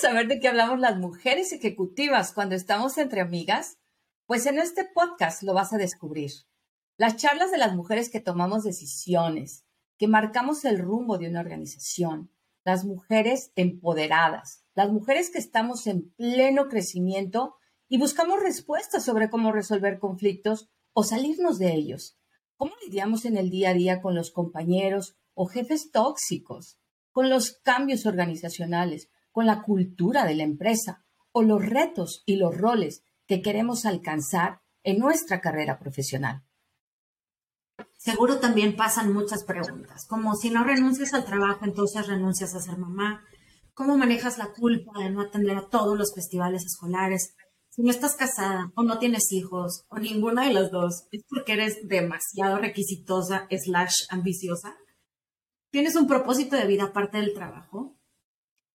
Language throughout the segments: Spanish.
¿Quieres saber de qué hablamos las mujeres ejecutivas cuando estamos entre amigas? Pues en este podcast lo vas a descubrir. Las charlas de las mujeres que tomamos decisiones, que marcamos el rumbo de una organización, las mujeres empoderadas, las mujeres que estamos en pleno crecimiento y buscamos respuestas sobre cómo resolver conflictos o salirnos de ellos. ¿Cómo lidiamos en el día a día con los compañeros o jefes tóxicos, con los cambios organizacionales, con la cultura de la empresa o los retos y los roles que queremos alcanzar en nuestra carrera profesional? Seguro también pasan muchas preguntas, como si no renuncias al trabajo, entonces renuncias a ser mamá. ¿Cómo manejas la culpa de no atender a todos los festivales escolares? Si no estás casada o no tienes hijos o ninguna de las dos, ¿es porque eres demasiado requisitosa slash ambiciosa? ¿Tienes un propósito de vida aparte del trabajo?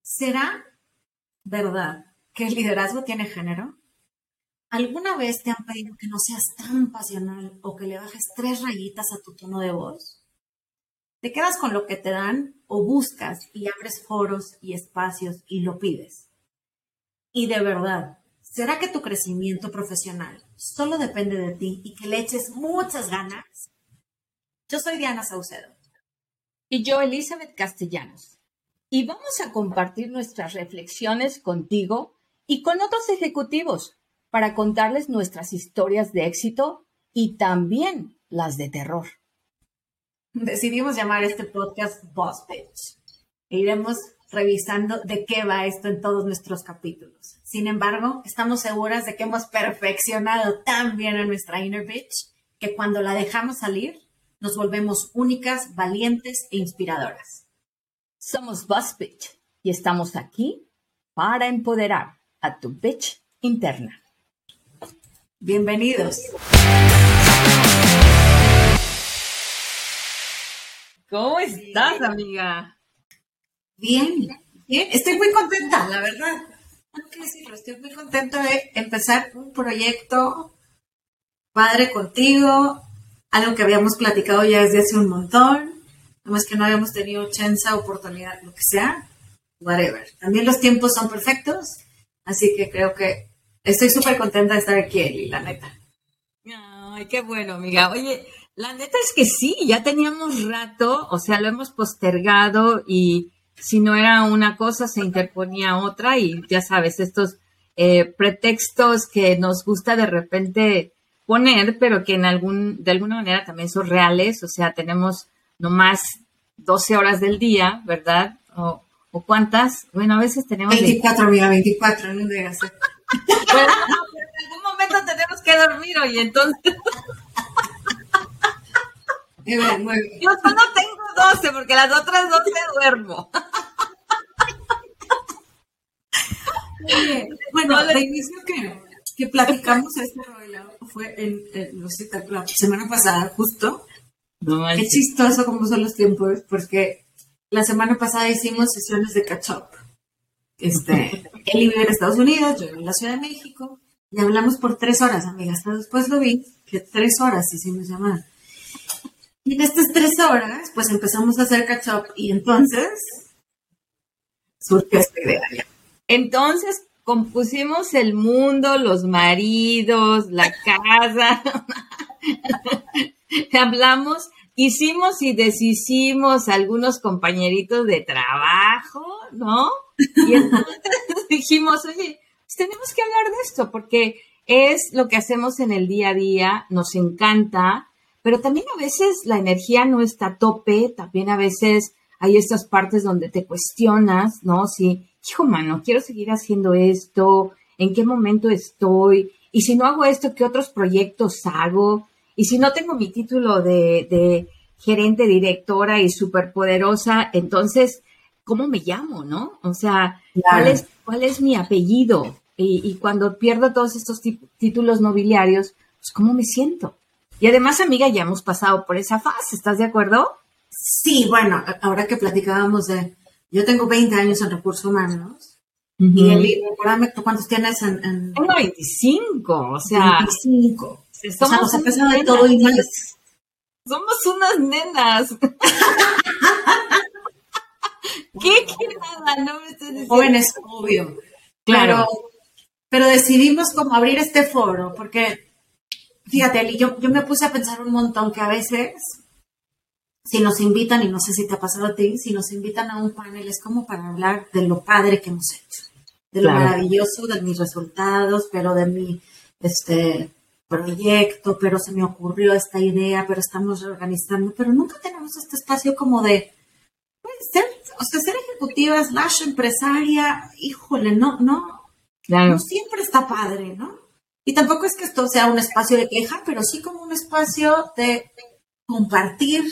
¿Será verdad que el liderazgo tiene género? ¿Alguna vez te han pedido que no seas tan pasional o que le bajes tres rayitas a tu tono de voz? ¿Te quedas con lo que te dan o buscas y abres foros y espacios y lo pides? Y de verdad, ¿será que tu crecimiento profesional solo depende de ti y que le eches muchas ganas? Yo soy Diana Saucedo. Y yo, Elizabeth Castellanos. Y vamos a compartir nuestras reflexiones contigo y con otros ejecutivos para contarles nuestras historias de éxito y también las de terror. Decidimos llamar este podcast Boss Pitch e iremos revisando de qué va esto en todos nuestros capítulos. Sin embargo, estamos seguras de que hemos perfeccionado tan bien a nuestra inner bitch que cuando la dejamos salir, nos volvemos únicas, valientes e inspiradoras. Somos Boss Pitch y estamos aquí para empoderar a tu bitch interna. Bienvenidos. ¿Cómo estás, amiga? Bien, bien. Estoy muy contenta, la verdad. Tengo que decirlo, estoy muy contenta de empezar un proyecto padre contigo, algo que habíamos platicado ya desde hace un montón, más que no habíamos tenido chance, oportunidad, lo que sea, whatever. También los tiempos son perfectos, así que creo que Estoy súper contenta de estar aquí, Eli, la neta. Ay, qué bueno, amiga. Oye, la neta es que sí, ya teníamos rato, o sea, lo hemos postergado y si no era una cosa, se interponía otra y ya sabes, estos eh, pretextos que nos gusta de repente poner, pero que en algún, de alguna manera también son reales, o sea, tenemos nomás 12 horas del día, ¿verdad? O, o cuántas, bueno, a veces tenemos... 24, amiga, 24, no digas. Bueno, en algún momento tenemos que dormir hoy, entonces. Yo solo tengo 12 porque las otras 12 duermo. bueno, al inicio que, que platicamos este fue en, no sé, la semana pasada, justo. Qué chistoso cómo son los tiempos, porque la semana pasada hicimos sesiones de catch up. Este, él vive en Estados Unidos, yo en la Ciudad de México, y hablamos por tres horas, amiga. Hasta después lo vi, que tres horas hicimos llamada. Y en estas tres horas, pues empezamos a hacer catch up y entonces surgió esta idea. Entonces compusimos el mundo, los maridos, la casa. Hablamos, hicimos y deshicimos algunos compañeritos de trabajo, ¿no? Y entonces dijimos, oye, pues tenemos que hablar de esto porque es lo que hacemos en el día a día, nos encanta, pero también a veces la energía no está a tope, también a veces hay estas partes donde te cuestionas, ¿no? Si, hijo mano, quiero seguir haciendo esto, ¿en qué momento estoy? Y si no hago esto, ¿qué otros proyectos hago? Y si no tengo mi título de, de gerente, directora y superpoderosa, entonces ¿cómo me llamo, no? O sea, ¿cuál, es, ¿cuál es mi apellido? Y, cuando pierdo todos estos títulos nobiliarios, pues ¿cómo me siento? Y además, amiga, ya hemos pasado por esa fase, ¿estás de acuerdo? Sí, bueno, ahora que platicábamos de, yo tengo 20 años en recursos humanos, y el, recuérdame, cuántos tienes en, en... Tengo 25, o sea... 25. O sea, nos ha de todo y más. Somos unas nenas. ¿Qué? ¿Qué nada? No me estás diciendo. Jóvenes, obvio. Claro. Pero, decidimos como abrir este foro, porque, fíjate, Ali, yo, yo me puse a pensar un montón que a veces, si nos invitan, y no sé si te ha pasado a ti, si nos invitan a un panel es como para hablar de lo padre que hemos hecho, de lo maravilloso de mis resultados, pero de mi, este, proyecto, pero se me ocurrió esta idea, pero estamos reorganizando, pero nunca tenemos este espacio como de pues, ser, o sea, ser ejecutiva slash empresaria, híjole, no, no, no siempre está padre, ¿no? Y tampoco es que esto sea un espacio de queja, pero sí como un espacio de compartir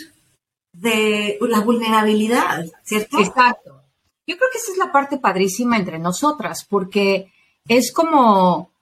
de la vulnerabilidad, ¿cierto? Exacto. Yo creo que esa es la parte padrísima entre nosotras, porque es como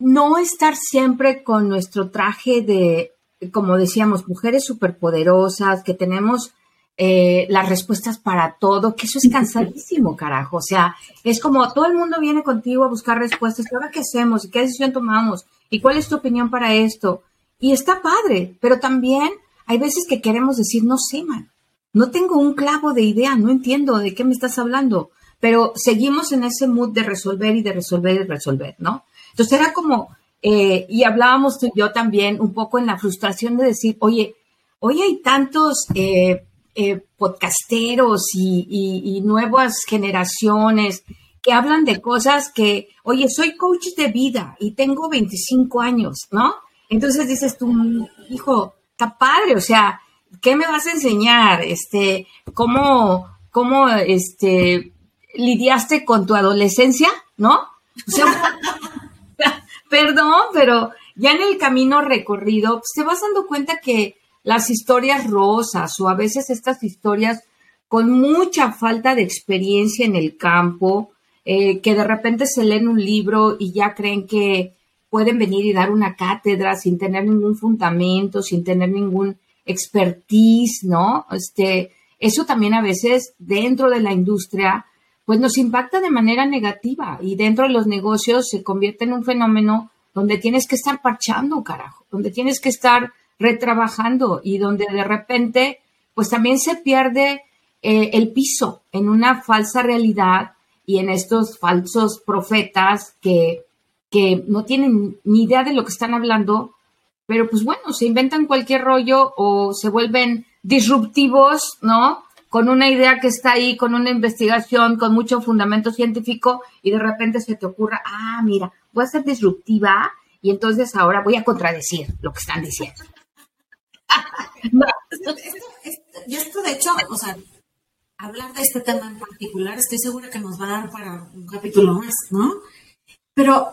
no estar siempre con nuestro traje de, como decíamos, mujeres superpoderosas, que tenemos eh, las respuestas para todo, que eso es cansadísimo, carajo. O sea, es como todo el mundo viene contigo a buscar respuestas. ¿Y ahora qué hacemos? ¿Y qué decisión tomamos? ¿Y cuál es tu opinión para esto? Y está padre, pero también hay veces que queremos decir, no sé, man, no tengo un clavo de idea, no entiendo de qué me estás hablando, pero seguimos en ese mood de resolver y de resolver y resolver, ¿no? Entonces era como, eh, y hablábamos tú y yo también un poco en la frustración de decir, oye, hoy hay tantos eh, eh, podcasteros y, nuevas generaciones que hablan de cosas que, oye, soy coach de vida y tengo 25 años, ¿no? Entonces dices tú, hijo, está padre, o sea, ¿qué me vas a enseñar? Este, ¿cómo, cómo, este, lidiaste con tu adolescencia, ¿no? O sea, perdón, pero ya en el camino recorrido, pues, te vas dando cuenta que las historias rosas o a veces estas historias con mucha falta de experiencia en el campo, eh, que de repente se leen un libro y ya creen que pueden venir y dar una cátedra sin tener ningún fundamento, sin tener ningún expertise, ¿no? Este, eso también a veces dentro de la industria pues nos impacta de manera negativa y dentro de los negocios se convierte en un fenómeno donde tienes que estar parchando, carajo, donde tienes que estar retrabajando y donde de repente pues también se pierde eh, el piso en una falsa realidad y en estos falsos profetas que, que no tienen ni idea de lo que están hablando, pero pues bueno, se inventan cualquier rollo o se vuelven disruptivos, ¿no? Con una idea que está ahí, con una investigación, con mucho fundamento científico, y de repente se te ocurra, ah, mira, voy a ser disruptiva y entonces ahora voy a contradecir lo que están diciendo. Y esto, de hecho, o sea, hablar de este tema en particular, estoy segura que nos va a dar para un capítulo más, ¿no? Pero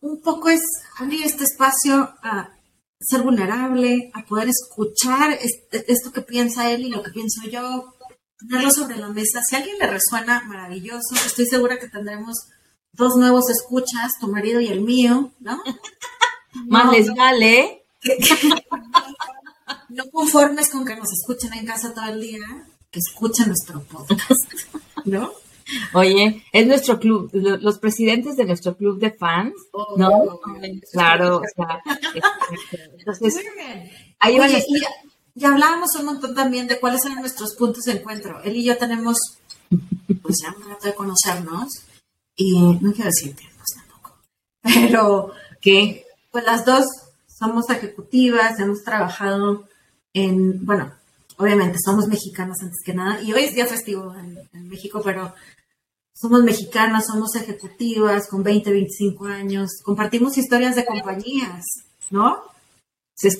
un poco es abrir este espacio a ser vulnerable, a poder escuchar esto que piensa él y lo que pienso yo, tenerlo sobre la mesa. Si a alguien le resuena, maravilloso. Estoy segura que tendremos dos nuevos escuchas, tu marido y el mío, ¿no? Más les vale. no conformes con que nos escuchen en casa todo el día, que escuchen nuestro podcast, ¿no? Oye, es nuestro club, los presidentes de nuestro club de fans, ¿no? Oh, claro, o sea, entonces, ahí Oye, y, ya hablábamos un montón también de cuáles eran nuestros puntos de encuentro. Él y yo tenemos, pues ya un rato de conocernos, y no quiero decir tiempos tampoco, pero que, pues las dos somos ejecutivas, hemos trabajado en, bueno, obviamente somos mexicanas antes que nada, y hoy es día festivo en México, pero somos mexicanas, somos ejecutivas con 20, 25 años, compartimos historias de compañías, ¿no?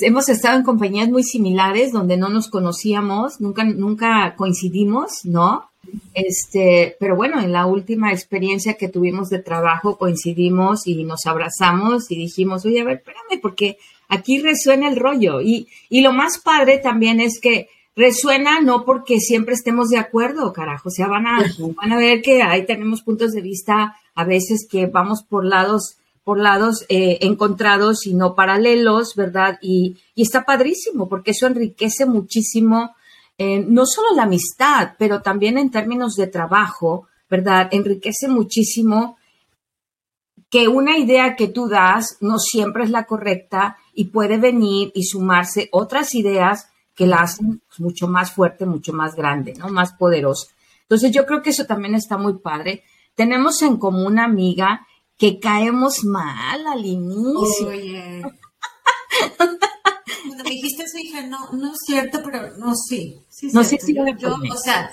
Hemos estado en compañías muy similares donde no nos conocíamos, nunca, nunca coincidimos, ¿no? Este, pero bueno, en la última experiencia que tuvimos de trabajo coincidimos y nos abrazamos y dijimos, oye, a ver, espérame, porque aquí resuena el rollo. Y, y lo más padre también es que resuena no porque siempre estemos de acuerdo, carajo, o sea, van a, van a ver que ahí tenemos puntos de vista a veces que vamos por lados por lados eh, encontrados y no paralelos, ¿verdad? Y, y, está padrísimo porque eso enriquece muchísimo eh, no solo la amistad, pero también en términos de trabajo, ¿verdad? Enriquece muchísimo que una idea que tú das no siempre es la correcta y puede venir y sumarse otras ideas que la hacen pues, mucho más fuerte, mucho más grande, ¿no? Más poderosa. Entonces yo creo que eso también está muy padre. Tenemos en común una amiga que caemos mal al inicio. Oye. Cuando me dijiste eso dije, no, no es cierto, pero no, sí. sí no sé si yo, yo, o sea,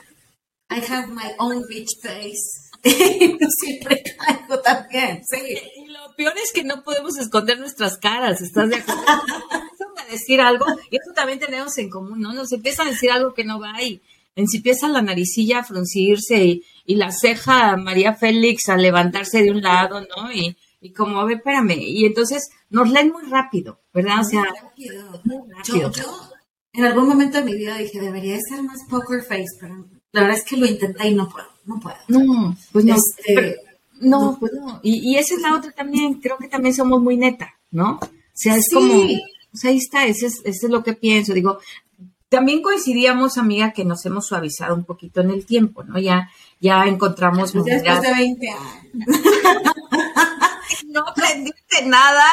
I have my own bitch face. siempre caigo también, sí. Y lo peor es que no podemos esconder nuestras caras, ¿estás de acuerdo? a decir algo, y eso también tenemos en común, ¿no? Nos empieza a decir algo que no va y empieza la naricilla a fruncirse y, y la ceja María Félix a levantarse de un lado, ¿no? Y, y como, a ver, espérame. Y entonces nos leen muy rápido, ¿verdad? O sea, muy rápido. Yo, en algún momento de mi vida dije, debería ser más poker face, pero la verdad es que lo intenté y no puedo, no puedo. No, pues no. Este, no, pues no. Y, y, esa es la otra también, creo que también somos muy neta, ¿no? O sea, es como, o sea, ahí está, ese es, ese es lo que pienso. Digo, también coincidíamos, amiga, que nos hemos suavizado un poquito en el tiempo, ¿no? Ya, ya encontramos pues Después de 20 años. no aprendiste nada.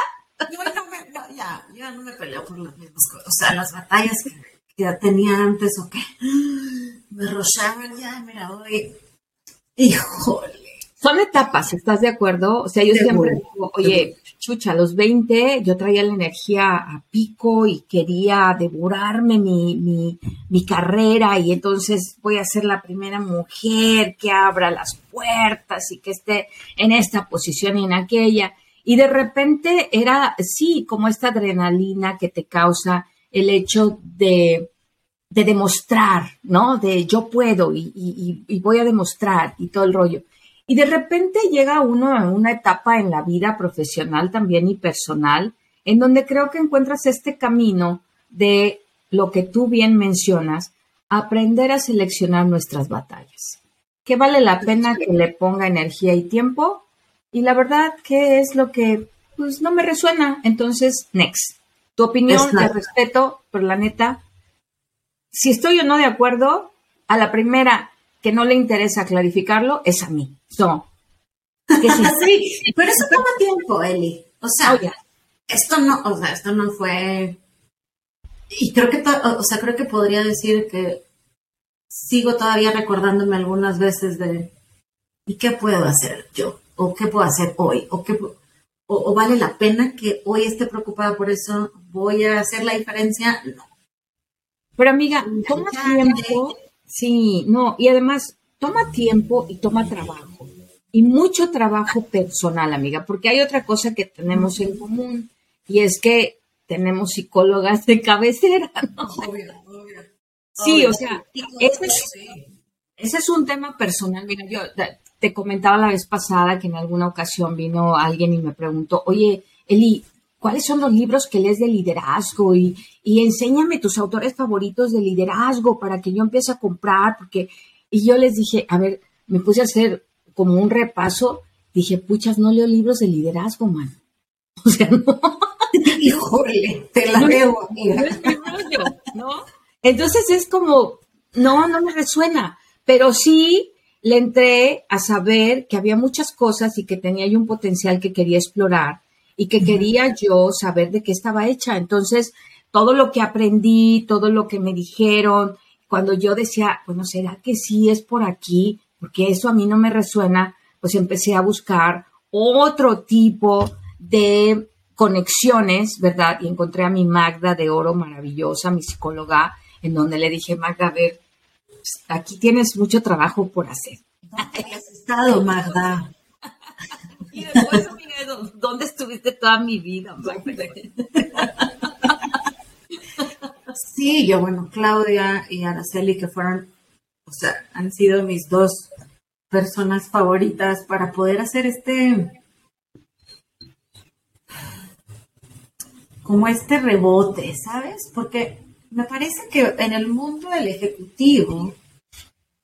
Yo no me, no, ya, yo no me peleo por las mismas cosas. O sea, las batallas que, que ya tenía antes o que me rozaban ya, mira, hoy. Híjole. Son etapas, ¿estás de acuerdo? O sea, yo siempre digo, oye, chucha, a los 20 yo traía la energía a pico y quería devorarme mi, mi, mi, carrera y entonces voy a ser la primera mujer que abra las puertas y que esté en esta posición y en aquella. Y de repente era, sí, como esta adrenalina que te causa el hecho de, de demostrar, ¿no? De yo puedo y, y, y voy a demostrar y todo el rollo. Y de repente llega uno a una etapa en la vida profesional también y personal, en donde creo que encuentras este camino de lo que tú bien mencionas, aprender a seleccionar nuestras batallas. ¿Qué vale la pena que le ponga energía y tiempo? Y la verdad, ¿qué es lo que pues no me resuena? Entonces, next. Tu opinión, te respeto, pero la neta, si estoy o no de acuerdo, a la primera que no le interesa clarificarlo es a mí. No. sí, pero eso toma tiempo, Eli. O sea, esto no, o sea, esto no fue. Y creo que, o sea, creo que podría decir que sigo todavía recordándome algunas veces de ¿y qué puedo hacer yo? ¿O qué puedo hacer hoy? ¿O, qué, o, vale la pena que hoy esté preocupada por eso? ¿Voy a hacer la diferencia? No. Pero amiga, toma tiempo Sí, no, y además toma tiempo y toma trabajo. Y mucho trabajo personal, amiga, porque hay otra cosa que tenemos en común y es que tenemos psicólogas de cabecera, ¿no? Obvio, obvio. Sí, o sea, ese es, ese es un tema personal. Mira, yo te comentaba la vez pasada que en alguna ocasión vino alguien y me preguntó, oye, Eli, cuáles son los libros que lees de liderazgo y, enséñame tus autores favoritos de liderazgo para que yo empiece a comprar, porque, y yo les dije, a ver, me puse a hacer como un repaso, dije, puchas, no leo libros de liderazgo, man. O sea, no. Híjole, te la veo, amiga. ¿no? Entonces es como, no, no me resuena, pero sí le entré a saber que había muchas cosas y que tenía yo un potencial que quería explorar y que quería yo saber de qué estaba hecha. Entonces, todo lo que aprendí, todo lo que me dijeron, cuando yo decía, bueno, ¿será que sí es por aquí? Porque eso a mí no me resuena, pues empecé a buscar otro tipo de conexiones, ¿verdad? Y encontré a mi Magda de Oro maravillosa, mi psicóloga, en donde le dije, Magda, a ver, pues, aquí tienes mucho trabajo por hacer. ¿Dónde has estado, Magda? Y después, ¿dónde estuviste toda mi vida? Sí, yo, bueno, Claudia y Araceli, que fueron, o sea, han sido mis dos personas favoritas para poder hacer este, como este rebote, ¿sabes? Porque me parece que en el mundo del ejecutivo,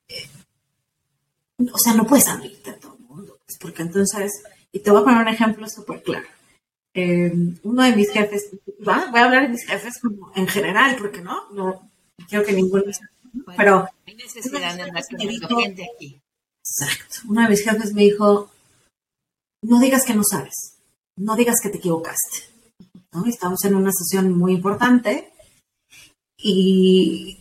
eh, o sea, no puedes abrirte a todo el mundo, pues, porque entonces y te voy a poner un ejemplo súper claro. Eh, uno de mis jefes, ¿va? voy a hablar de mis jefes como en general, porque no, no quiero que ninguno, pero hay necesidad de andar gente aquí. Exacto. Uno de mis jefes me dijo, no digas que no sabes, no digas que te equivocaste. ¿no? Estamos en una sesión muy importante Y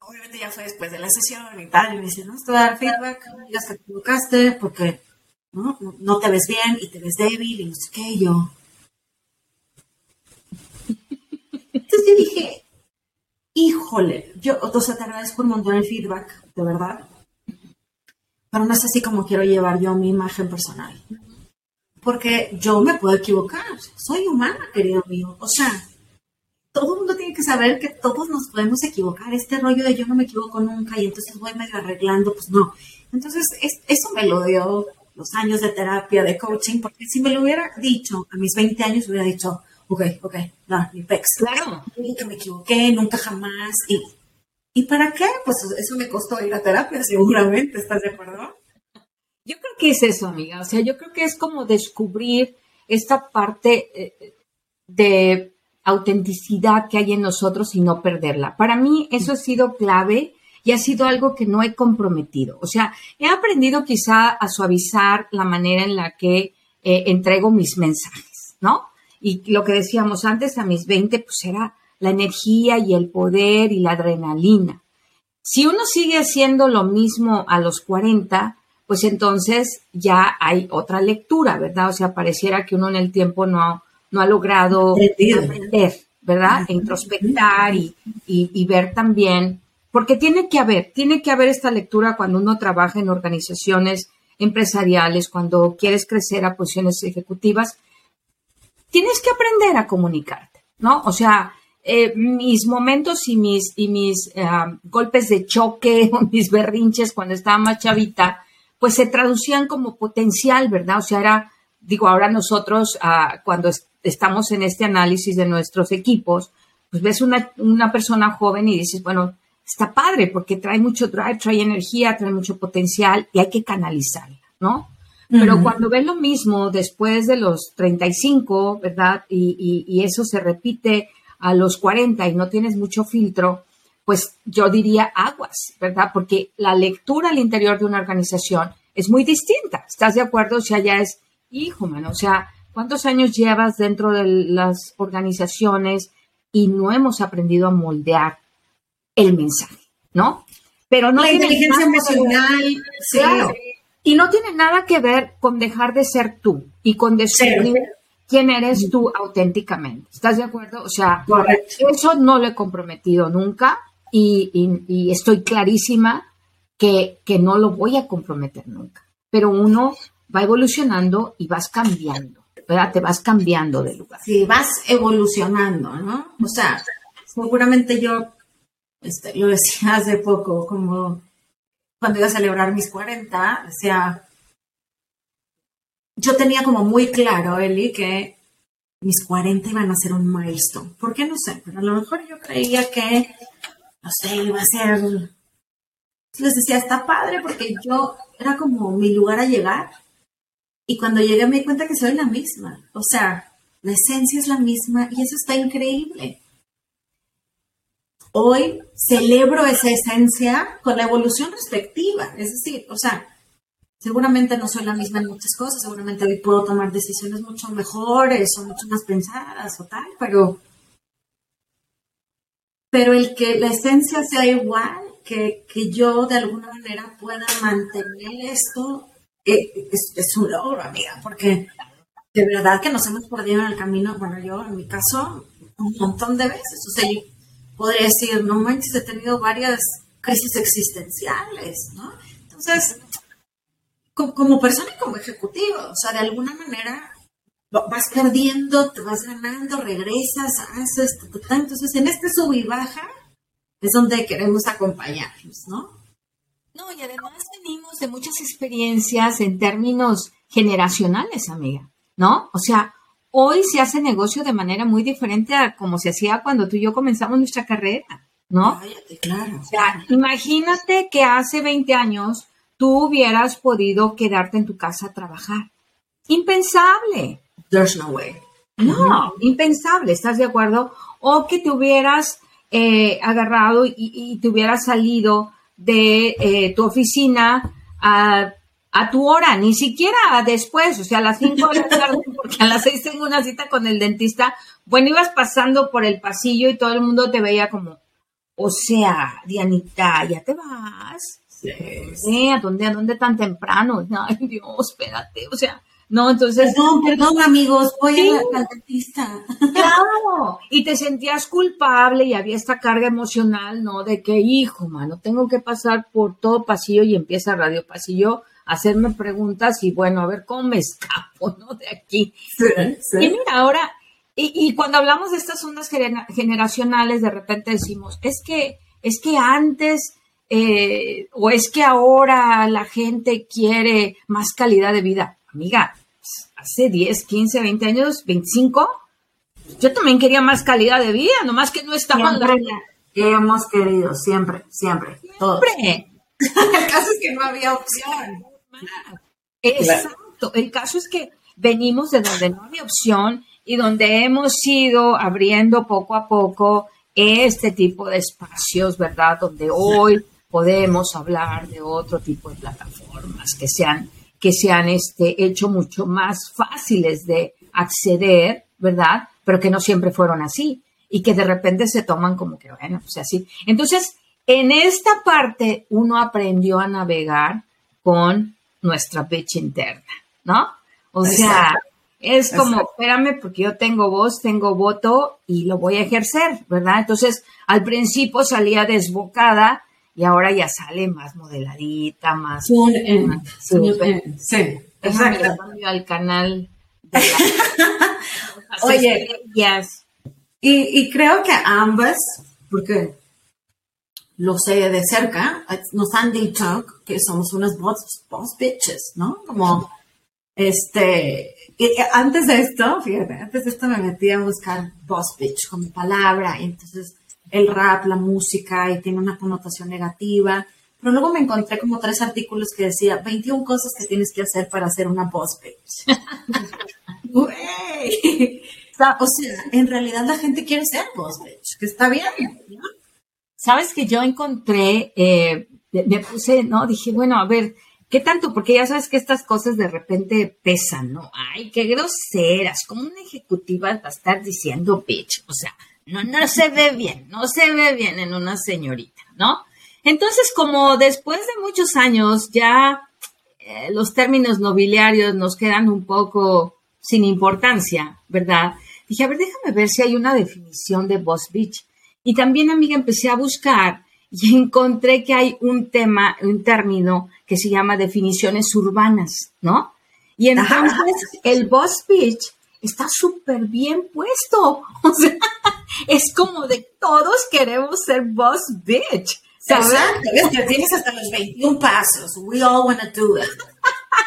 obviamente ya fue después de la sesión y tal, y me dice, no, te voy a dar feedback, digas que te equivocaste porque ¿no? no te ves bien y te ves débil y no sé qué, yo. Entonces yo dije, híjole, yo, o sea, te agradezco un montón el feedback, de verdad, pero no es así como quiero llevar yo mi imagen personal. Porque yo me puedo equivocar, soy humana, querido mío. O sea, todo el mundo tiene que saber que todos nos podemos equivocar. Este rollo de yo no me equivoco nunca y entonces voy medio arreglando, pues no. Entonces, eso me lo dio los años de terapia, de coaching, porque si me lo hubiera dicho a mis 20 años, hubiera dicho, ok, ok, no, mi pex. Claro. Nunca me equivoqué, nunca jamás. Y, ¿Y para qué? Pues eso me costó ir a terapia, seguramente, ¿estás de acuerdo? Yo creo que es eso, amiga. O sea, yo creo que es como descubrir esta parte eh, de autenticidad que hay en nosotros y no perderla. Para mí eso ha sido clave y ha sido algo que no he comprometido. O sea, he aprendido quizá a suavizar la manera en la que eh, entrego mis mensajes, ¿no? Y lo que decíamos antes, a mis 20, pues era la energía y el poder y la adrenalina. Si uno sigue haciendo lo mismo a los 40, pues entonces ya hay otra lectura, ¿verdad? O sea, pareciera que uno en el tiempo no, no ha logrado aprender, ¿verdad? E introspectar y, y, ver también, porque tiene que haber, tiene que haber esta lectura cuando uno trabaja en organizaciones empresariales, cuando quieres crecer a posiciones ejecutivas, tienes que aprender a comunicarte, ¿no? O sea, eh, mis momentos y mis, y mis eh, golpes de choque o mis berrinches cuando estaba más chavita, pues se traducían como potencial, ¿verdad? O sea, era, digo, ahora nosotros ah, cuando estamos en este análisis de nuestros equipos, pues ves una, una persona joven y dices, bueno, está padre porque trae mucho drive, trae energía, trae mucho potencial y hay que canalizarla, ¿no? Pero cuando ves lo mismo después de los 35, ¿verdad? Y, y, y, eso se repite a los 40 y no tienes mucho filtro, pues yo diría aguas, ¿verdad? Porque la lectura al interior de una organización es muy distinta. ¿Estás de acuerdo? O sea, ya es, hijo, mano, o sea, ¿cuántos años llevas dentro de las organizaciones y no hemos aprendido a moldear el mensaje, ¿no? Pero no la inteligencia emocional, claro, y no tiene nada que ver con dejar de ser tú y con descubrir quién eres tú auténticamente. ¿Estás de acuerdo? O sea, eso no lo he comprometido nunca y, estoy clarísima que, no lo voy a comprometer nunca. Pero uno va evolucionando y vas cambiando, ¿verdad? Te vas cambiando de lugar. Sí, vas evolucionando, ¿no? O sea, seguramente yo, este, lo decía hace poco, como cuando iba a celebrar mis 40, decía, yo tenía como muy claro, Eli, que mis 40 iban a ser un milestone. ¿Por qué no sé? Pero a lo mejor yo creía que no sé, iba a ser... Les decía, está padre porque yo era como mi lugar a llegar. Y cuando llegué me di cuenta que soy la misma. O sea, la esencia es la misma y eso está increíble. Hoy celebro esa esencia con la evolución respectiva. Es decir, o sea, seguramente no soy la misma en muchas cosas, seguramente hoy puedo tomar decisiones mucho mejores o mucho más pensadas o tal, pero pero el que la esencia sea igual, que, yo de alguna manera pueda mantener esto, eh, es, un logro, amiga, porque de verdad que nos hemos perdido en el camino, bueno, yo en mi caso, un montón de veces, o sea, yo podría decir, no manches, he tenido varias crisis existenciales, ¿no? Entonces, como persona y como ejecutivo, o sea, de alguna manera vas perdiendo, te vas ganando, regresas, haces, entonces en este sub y baja es donde queremos acompañarnos, ¿no? No, y además venimos de muchas experiencias en términos generacionales, amiga, ¿no? O sea, hoy se hace negocio de manera muy diferente a como se hacía cuando tú y yo comenzamos nuestra carrera, ¿no? claro. O sea, imagínate que hace 20 años tú hubieras podido quedarte en tu casa a trabajar. Impensable. There's no way. No, impensable, ¿estás de acuerdo? O que te hubieras eh, agarrado y, te hubieras salido de eh, tu oficina a, tu hora, ni siquiera después, o sea, a las 5 de la tarde, porque a las 6 tengo una cita con el dentista. Bueno, ibas pasando por el pasillo y todo el mundo te veía como, O sea, Dianita, ya te vas. Sí. ¿A dónde, a dónde tan temprano? Ay, Dios, espérate. O sea, no, entonces. Perdón, perdón, amigos, voy a la dentista. Claro, y te sentías culpable y había esta carga emocional, ¿no? De que, hijo, mano, tengo que pasar por todo pasillo y empieza Radio Pasillo a hacerme preguntas y bueno, a ver cómo me escapo, ¿no? De aquí. Sí, sí. Y mira, ahora, y, cuando hablamos de estas ondas generacionales, de repente decimos, es que, es que antes. Eh, o es que ahora la gente quiere más calidad de vida. Amiga, hace 10, 15, 20 años, 25, yo también quería más calidad de vida, nomás que no estaba hemos querido, siempre, siempre. Siempre. El caso es que no había opción. Exacto. El caso es que venimos de donde no había opción y donde hemos ido abriendo poco a poco este tipo de espacios, ¿verdad? Donde hoy podemos hablar de otro tipo de plataformas que sean que se han este, hecho mucho más fáciles de acceder, ¿verdad? Pero que no siempre fueron así y que de repente se toman como que, bueno, pues así. Entonces, en esta parte uno aprendió a navegar con nuestra bitch interna, ¿no? O sea, es como, espérame, porque yo tengo voz, tengo voto y lo voy a ejercer, ¿verdad? Entonces, al principio salía desbocada y ahora ya sale más modeladita, más... sí, exacto. al canal Oye, y, y creo que ambas, porque lo sé de cerca, nos han dicho que somos unas boss, bitches, ¿no? Como, este, antes de esto, fíjate, antes de esto me metí a buscar boss bitch como palabra, y entonces el rap, la música y tiene una connotación negativa. Pero luego me encontré como tres artículos que decía 21 cosas que tienes que hacer para hacer una boss page. o sea, en realidad la gente quiere ser boss page, que está bien. Sabes que yo encontré, eh, me puse, ¿no? Dije, bueno, a ver, ¿qué tanto? Porque ya sabes que estas cosas de repente pesan, ¿no? Ay, qué groseras, como una ejecutiva va a estar diciendo bitch, o sea, no, no se ve bien, no se ve bien en una señorita, ¿no? Entonces, como después de muchos años ya eh, los términos nobiliarios nos quedan un poco sin importancia, ¿verdad? Dije, a ver, déjame ver si hay una definición de boss bitch. Y también, amiga, empecé a buscar y encontré que hay un tema, un término que se llama definiciones urbanas, ¿no? Y entonces el boss bitch está súper bien puesto. O sea, es como de todos queremos ser boss bitch. ¿sabes? Exacto, tienes hasta los 21 pasos. We all want to do it.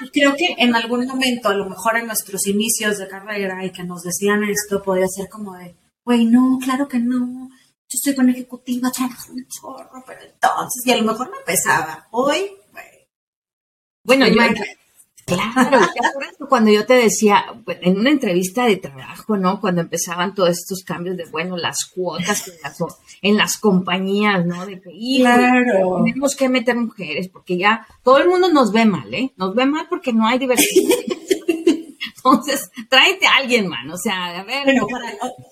Y creo que en algún momento, a lo mejor en nuestros inicios de carrera y que nos decían esto, podía ser como de, güey, no, claro que no. Yo estoy con ejecutiva, trabajo un chorro, pero entonces, y a lo mejor me pesaba. Hoy. Bueno, yo, Claro, cuando yo te decía, pues, en una entrevista de trabajo, ¿no? Cuando empezaban todos estos cambios de, bueno, las cuotas en las, compañías, ¿no? De que, claro. tenemos que meter mujeres, porque ya todo el mundo nos ve mal, ¿eh? Nos ve mal porque no hay diversidad. Entonces, tráete a alguien, man. O sea, a ver. Bueno,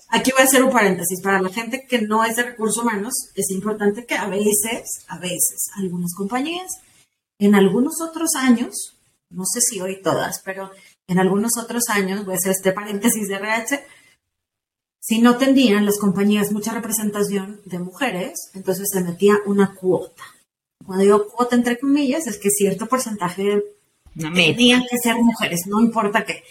aquí voy a hacer un paréntesis. Para la gente que no es de recursos humanos, es importante que a veces, a veces, algunas compañías, en algunos otros años, no sé si hoy todas, pero en algunos otros años, pues este paréntesis de RH, si no tendrían las compañías mucha representación de mujeres, entonces se metía una cuota. Cuando digo cuota entre comillas, es que cierto porcentaje tenían que ser mujeres, no importa qué.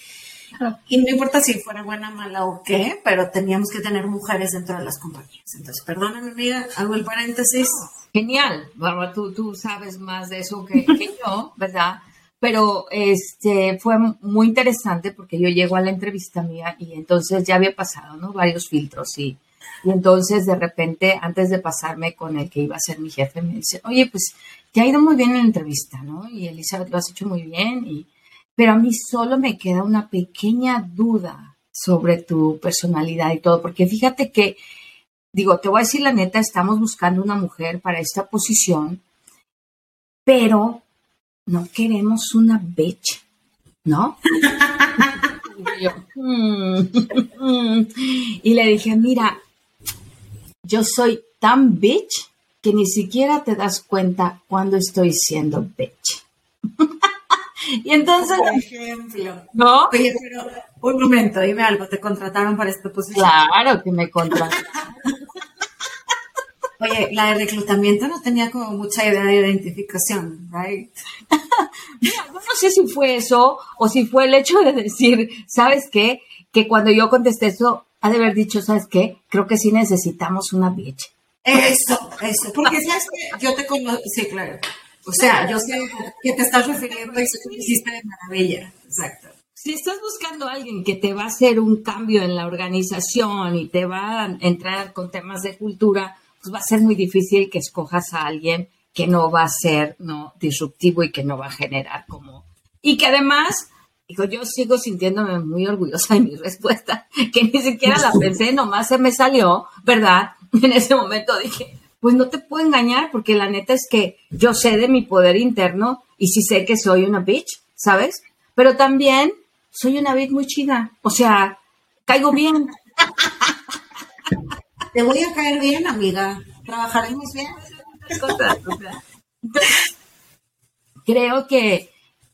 Y no importa si fuera buena, mala o qué, pero teníamos que tener mujeres dentro de las compañías. Entonces, perdóname, amiga, hago el paréntesis. Genial, Bárbara, tú, tú sabes más de eso que, que yo, ¿verdad? pero este fue muy interesante porque yo llego a la entrevista mía y entonces ya había pasado, ¿no? Varios filtros y, y entonces de repente, antes de pasarme con el que iba a ser mi jefe, me dice, oye, pues te ha ido muy bien en la entrevista, ¿no? Y Elizabeth lo has hecho muy bien, y, pero a mí solo me queda una pequeña duda sobre tu personalidad y todo, porque fíjate que, digo, te voy a decir la neta, estamos buscando una mujer para esta posición, pero no queremos una bitch, ¿no? Mm, y, le dije, mira, yo soy tan bitch que ni siquiera te das cuenta cuando estoy siendo bitch. y entonces... Por ejemplo. ¿No? Oye, pero un momento, dime algo, ¿te contrataron para esta posición? Claro que me contrataron. Oye, la de reclutamiento no tenía como mucha idea de identificación, right? no sé si fue eso o si fue el hecho de decir, ¿sabes qué? Que cuando yo contesté eso, ha de haber dicho, ¿sabes qué? Creo que sí necesitamos una bitch. Eso, eso. Porque sabes que yo te conozco, sí, claro. O sea, yo sé que te estás refiriendo a eso que hiciste de maravilla. Exacto. Si estás buscando a alguien que te va a hacer un cambio en la organización y te va a entrar con temas de cultura, pues va a ser muy difícil que escojas a alguien que no va a ser no disruptivo y que no va a generar como y que además digo yo sigo sintiéndome muy orgullosa de mi respuesta que ni siquiera la pensé nomás se me salió verdad en ese momento dije pues no te puedo engañar porque la neta es que yo sé de mi poder interno y sí sé que soy una bitch sabes pero también soy una bitch muy chida o sea caigo bien te voy a caer bien, amiga. Trabajaremos bien. creo que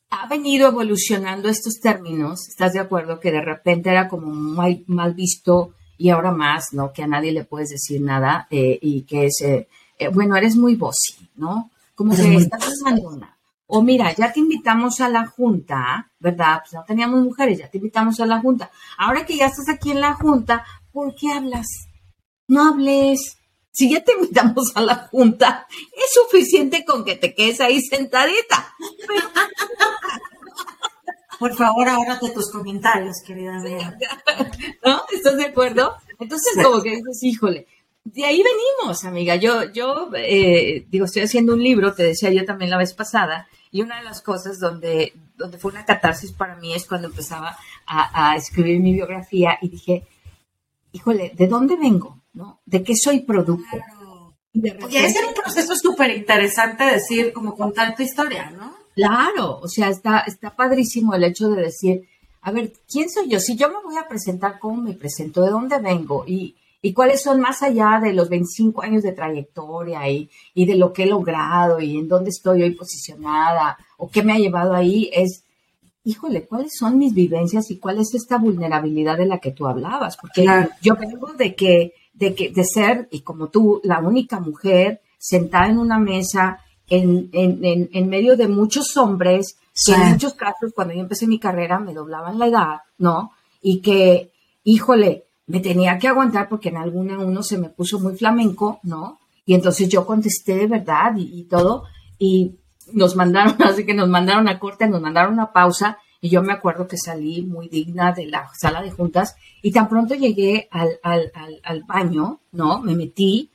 ha venido evolucionando estos términos. ¿Estás de acuerdo? Que de repente era como mal, mal visto y ahora más, ¿no? Que a nadie le puedes decir nada eh, y que es, eh, eh, bueno, eres muy bossy, ¿no? Como que estás una. O mira, ya te invitamos a la junta, ¿verdad? Pues no teníamos mujeres, ya te invitamos a la junta. Ahora que ya estás aquí en la junta, ¿por qué hablas? no hables. Si ya te invitamos a la junta, es suficiente con que te quedes ahí sentadita. Por favor, ahórrate tus comentarios, querida Bea. ¿No? ¿Estás de acuerdo? Entonces, como que dices, híjole, de ahí venimos, amiga. Yo, yo, eh, digo, estoy haciendo un libro, te decía yo también la vez pasada, y una de las cosas donde, donde fue una catarsis para mí es cuando empezaba a, a escribir mi biografía y dije, híjole, ¿de dónde vengo? ¿No? De qué soy producto. Claro. Y es un proceso súper interesante decir, como contar tu historia, ¿no? Claro, o sea, está, está padrísimo el hecho de decir, a ver, ¿quién soy yo? Si yo me voy a presentar, ¿cómo me presento? ¿De dónde vengo? Y, y cuáles son más allá de los 25 años de trayectoria y, y, de lo que he logrado y en dónde estoy hoy posicionada o qué me ha llevado ahí, es híjole, ¿cuáles son mis vivencias y cuál es esta vulnerabilidad de la que tú hablabas? Porque yo vengo de que, de que, de ser, y como tú, la única mujer sentada en una mesa en, en, en, medio de muchos hombres, que en muchos casos, cuando yo empecé mi carrera, me doblaban la edad, ¿no? Y que, híjole, me tenía que aguantar porque en alguna uno se me puso muy flamenco, ¿no? Y entonces yo contesté de verdad y, y todo, y nos mandaron, así que nos mandaron a corte, nos mandaron a pausa y yo me acuerdo que salí muy digna de la sala de juntas y tan pronto llegué al, al, al, baño, ¿no? Me metí,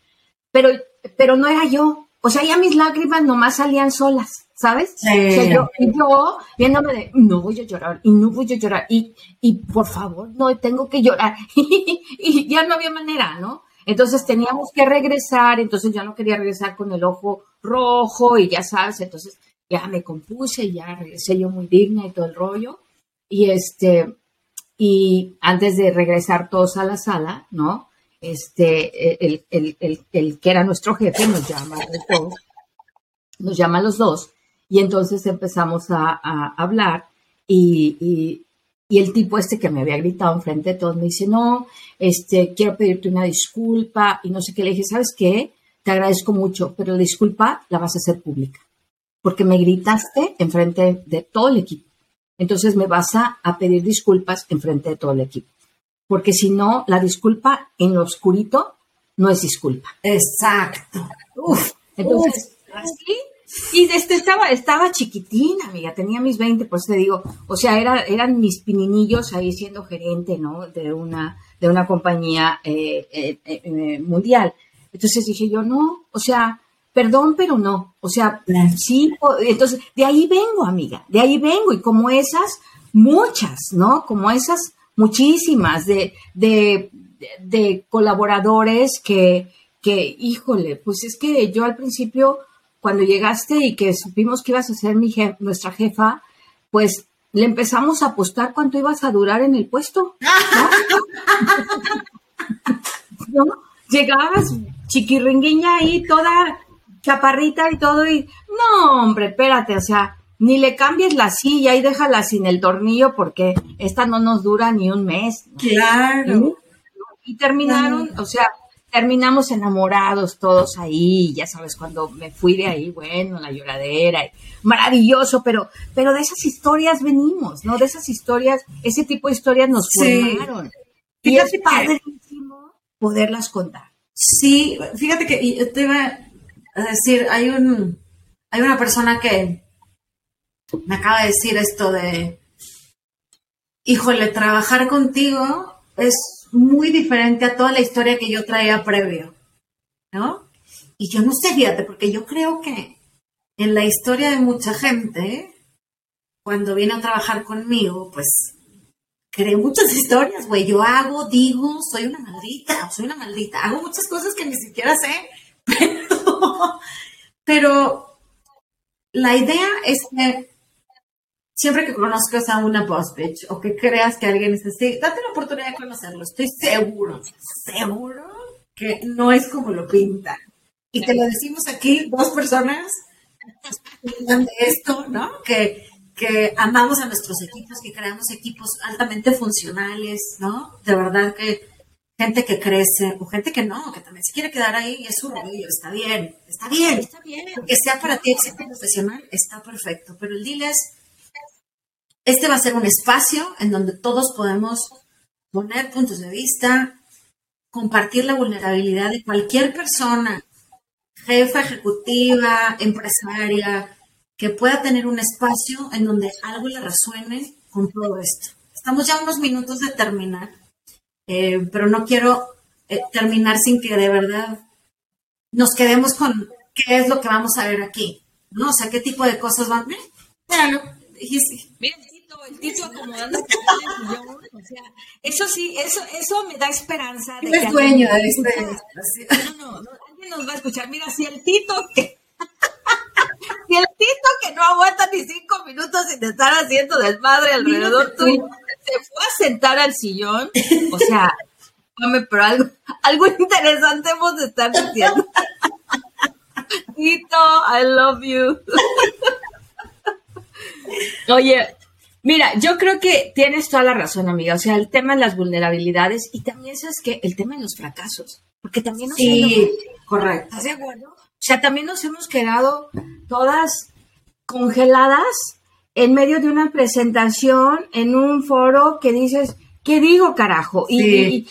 pero, pero no era yo. O sea, ya mis lágrimas nomás salían solas, ¿sabes? Sí. yo, yo, viéndome de, no voy a llorar, y no voy a llorar, y, y por favor, no tengo que llorar. y ya no había manera, ¿no? Entonces teníamos que regresar, entonces ya no quería regresar con el ojo rojo y ya sabes, entonces ya me compuse, ya regresé yo muy digna y todo el rollo. Y este, y antes de regresar todos a la sala, ¿no? Este, el, el, el, el que era nuestro jefe nos llama a los dos, nos llama a los dos, y entonces empezamos a, a hablar y, y, y, el tipo este que me había gritado enfrente de todos me dice, no, este, quiero pedirte una disculpa y no sé qué. Le dije, ¿sabes qué? Te agradezco mucho, pero la disculpa la vas a hacer pública porque me gritaste enfrente de todo el equipo. Entonces me vas a, pedir disculpas enfrente de todo el equipo. Porque si no, la disculpa en lo oscurito no es disculpa. Exacto. Uf. Entonces, así. Y este estaba, estaba chiquitina, amiga, tenía mis 20, pues te digo, o sea, era, eran mis pininillos ahí siendo gerente, ¿no? De una, de una compañía eh, eh, eh, mundial. Entonces dije yo, no, o sea, perdón, pero no. O sea, sí, entonces, de ahí vengo, amiga, de ahí vengo. Y como esas, muchas, ¿no? Como esas, muchísimas de, de, de colaboradores que, que, híjole, pues es que yo al principio, cuando llegaste y que supimos que ibas a ser mi nuestra jefa, pues le empezamos a apostar cuánto ibas a durar en el puesto. ¿no? ¿No? Llegabas chiquirringuiña ahí, toda chaparrita y todo, y no, hombre, espérate, o sea, ni le cambies la silla y déjala sin el tornillo porque esta no nos dura ni un mes. Claro. Y, terminaron, o sea, terminamos enamorados todos ahí, ya sabes, cuando me fui de ahí, bueno, la lloradera, maravilloso, pero, pero de esas historias venimos, ¿no? De esas historias, ese tipo de historias nos formaron. Y es padrísimo poderlas contar. Sí, fíjate que te iba a decir, hay un, hay una persona que me acaba de decir esto de, híjole, trabajar contigo es muy diferente a toda la historia que yo traía previo, ¿no? Y yo no sé, fíjate, porque yo creo que en la historia de mucha gente, cuando viene a trabajar conmigo, pues creo muchas historias, güey. Yo hago, digo, soy una maldita, soy una maldita. Hago muchas cosas que ni siquiera sé, pero, pero la idea es que siempre que conozcas a una boss bitch o que creas que alguien es así, date la oportunidad de conocerlo. Estoy seguro, seguro que no es como lo pintan. Y te lo decimos aquí, dos personas de esto, ¿no? Que, que amamos a nuestros equipos, que creamos equipos altamente funcionales, ¿no? De verdad que gente que crece o gente que no, que también se quiere quedar ahí y es su rollo, está bien, está bien, está bien. Que sea para ti éxito profesional, está perfecto. Pero el deal es este va a ser un espacio en donde todos podemos poner puntos de vista, compartir la vulnerabilidad de cualquier persona, jefa ejecutiva, empresaria, que pueda tener un espacio en donde algo le resuene con todo esto. Estamos ya unos minutos de terminar, eh, pero no quiero eh, terminar sin que de verdad nos quedemos con qué es lo que vamos a ver aquí, ¿no? O sea, qué tipo de cosas van. Míralo, Mira, el Tito el sillón, o sea, eso sí, eso, eso me da esperanza de que dueño de este. No, no, no, alguien nos va a escuchar. Mira, si el Tito que si el Tito que no aguanta ni cinco minutos sin estar haciendo desmadre alrededor tuyo, se fue a sentar al sillón, o sea, pero algo, algo interesante hemos de estar diciendo. Tito, I love you. Oye, Mira, yo creo que tienes toda la razón, amiga. O sea, el tema de las vulnerabilidades y también sabes que el tema de los fracasos, porque también nos sí, correcto. ¿Estás de acuerdo? O sea, también nos hemos quedado todas congeladas en medio de una presentación en un foro que dices, ¿qué digo, carajo? Y,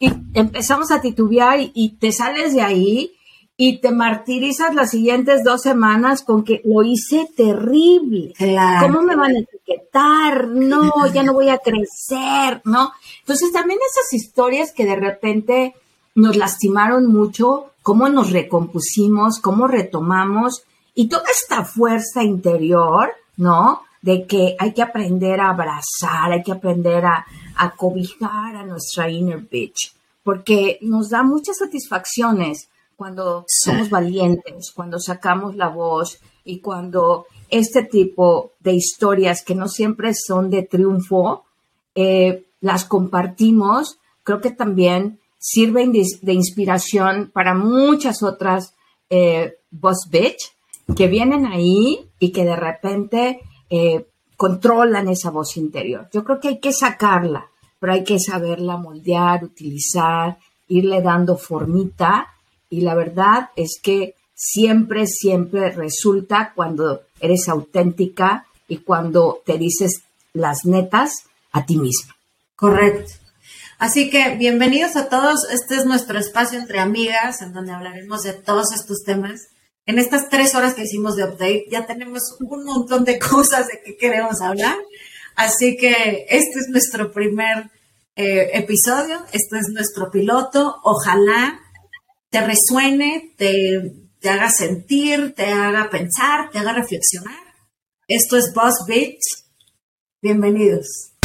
y, empezamos a titubear y te sales de ahí y te martirizas las siguientes dos semanas con que lo hice terrible. ¿Cómo me van a etiquetar? No, ya no voy a crecer, ¿no? Entonces también esas historias que de repente nos lastimaron mucho, cómo nos recompusimos, cómo retomamos y toda esta fuerza interior, ¿no? De que hay que aprender a abrazar, hay que aprender a, a cobijar a nuestra inner bitch, porque nos da muchas satisfacciones cuando somos valientes, cuando sacamos la voz y cuando este tipo de historias que no siempre son de triunfo, eh, las compartimos, creo que también sirven de, inspiración para muchas otras eh, boss bitch que vienen ahí y que de repente eh, controlan esa voz interior. Yo creo que hay que sacarla, pero hay que saberla moldear, utilizar, irle dando formita y la verdad es que siempre, siempre resulta cuando eres auténtica y cuando te dices las netas a ti misma. Correcto. Así que bienvenidos a todos. Este es nuestro espacio entre amigas en donde hablaremos de todos estos temas. En estas tres horas que hicimos de update ya tenemos un montón de cosas de que queremos hablar. Así que este es nuestro primer eh, episodio, este es nuestro piloto. Ojalá te resuene, te, haga sentir, te haga pensar, te haga reflexionar. Esto es Boss Beats. Bienvenidos.